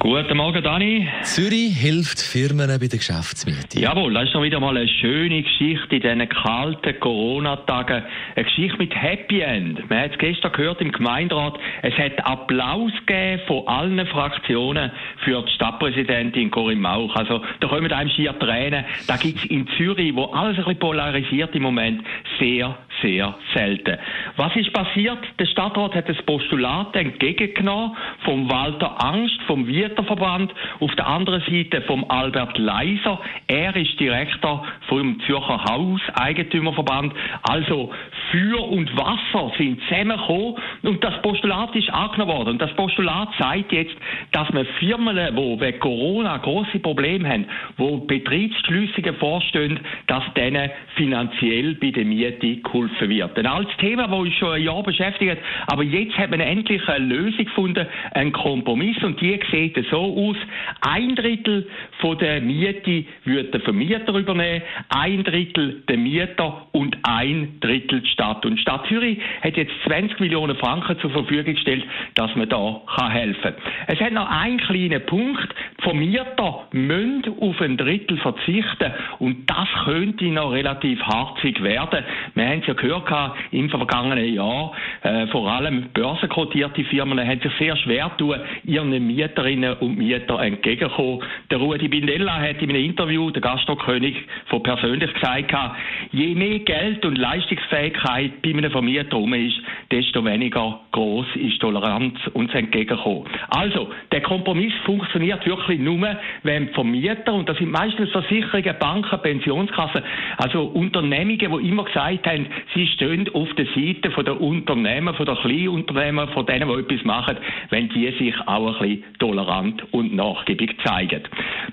Guten Morgen, Dani. Zürich hilft Firmen bei der Geschäftsmiete. Jawohl, das ist doch wieder mal eine schöne Geschichte in diesen kalten Corona-Tagen. Eine Geschichte mit Happy End. Man hat es gestern gehört im Gemeinderat. Es hat Applaus gegeben von allen Fraktionen für die Stadtpräsidentin Corinne Mauch. Also, da kommen einem schier Tränen. Da gibt es in Zürich, wo alles ein bisschen polarisiert im Moment, sehr, sehr selten. Was ist passiert? Der Stadtrat hat das Postulat entgegengenommen vom Walter Angst, vom Vierterverband, auf der anderen Seite vom Albert Leiser. Er ist Direktor vom Zürcher Hauseigentümerverband. Also Feuer und Wasser sind zusammengekommen und das Postulat ist angenommen worden. Und das Postulat sagt jetzt, dass man Firmen, die wegen Corona große Probleme haben, wo Betriebsschließungen vorstehen, dass denen finanziell bei der Miete geholfen wird. Ein altes Thema, das uns schon ein Jahr beschäftigt, aber jetzt hat man endlich eine Lösung gefunden, einen Kompromiss und die sieht so aus, ein Drittel von der Miete wird der Vermieter übernehmen, ein Drittel der Mieter und ein Drittel die Stadt. Und Stadt Zürich hat jetzt 20 Millionen Franken zur Verfügung gestellt, dass man da helfen kann. Es hat noch einen kleinen Punkt. Die Vermieter müssen auf ein Drittel verzichten und das könnte noch relativ harzig werden. Wir haben es ja gehört im vergangenen Jahr, äh, vor allem börsenkotierte Firmen haben sich sehr schwer tun, ihren Mieterinnen und Mietern entgegenkommen. Der Rudi Bindella hat in einem Interview, der Gastrokönig, von persönlich gesagt, je mehr Geld und Leistungsfähigkeit bei einem Vermieter rum ist, desto weniger groß ist Toleranz uns entgegenkommen. Also, der Kompromiss funktioniert wirklich nur, wenn Vermieter, und das sind meistens Versicherungen, Banken, Pensionskassen, also Unternehmungen, die immer gesagt haben, sie stehen auf der Seite der Unternehmen, von der Kleinunternehmer, von denen, die etwas machen, wenn die sich auch ein bisschen tolerant und nachgiebig zeigen.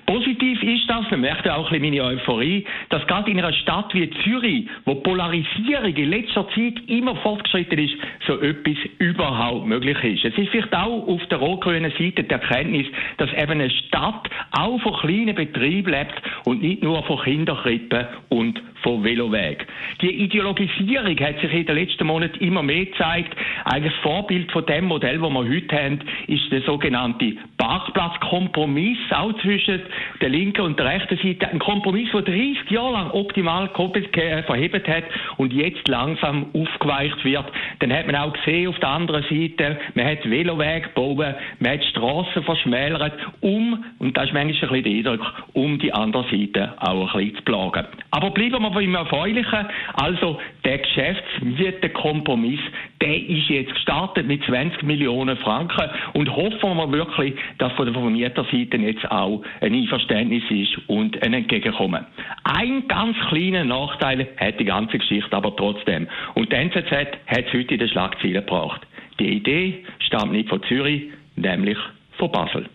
Positiv ist das, man merkt auch ein bisschen meine Euphorie, dass gerade in einer Stadt wie Zürich, wo Polarisierung in letzter Zeit immer fortgeschritten ist, so etwas überhaupt möglich ist. Es ist vielleicht auch auf der rot-grünen Seite die Erkenntnis, dass eben eine Stadt auch von kleinen Betrieben lebt und nicht nur von Kinderkrippen und von Veloweg. Die Ideologisierung hat sich in den letzten Monaten immer mehr gezeigt. Eigentlich das Vorbild von dem Modell, das wir heute haben, ist der sogenannte Parkplatzkompromiss, auch zwischen der linken und der rechten Seite. Ein Kompromiss, der 30 Jahre lang optimal verhebt hat und jetzt langsam aufgeweicht wird. Dann hat man auch gesehen auf der anderen Seite, man hat Veloweg gebaut, man hat Strassen verschmälert, um, und das ist manchmal ein bisschen der Eindruck, um die andere Seite auch ein bisschen zu plagen. Aber bleiben wir beim Erfreulichen. Also, der Geschäftsmietenkompromiss, der ist jetzt gestartet mit 20 Millionen Franken und hoffen wir wirklich, dass von der Vermieterseite jetzt auch ein Einverständnis ist und ein Entgegenkommen. Ein ganz kleiner Nachteil hat die ganze Geschichte aber trotzdem. Und die NZZ hat es heute in den Schlagzeilen gebracht. Die Idee stammt nicht von Zürich, nämlich von Basel.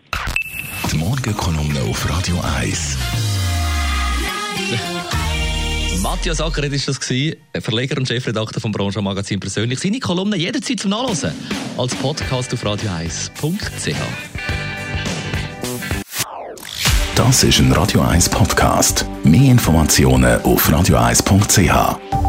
Die Morgenkolumne auf Radio 1. Matthias Acker war das, gewesen, Verleger und Chefredakteur vom Branchenmagazin persönlich. Seine Kolumne jederzeit zum Nachlesen als Podcast auf radio1.ch. Das ist ein Radio 1 Podcast. Mehr Informationen auf radio1.ch.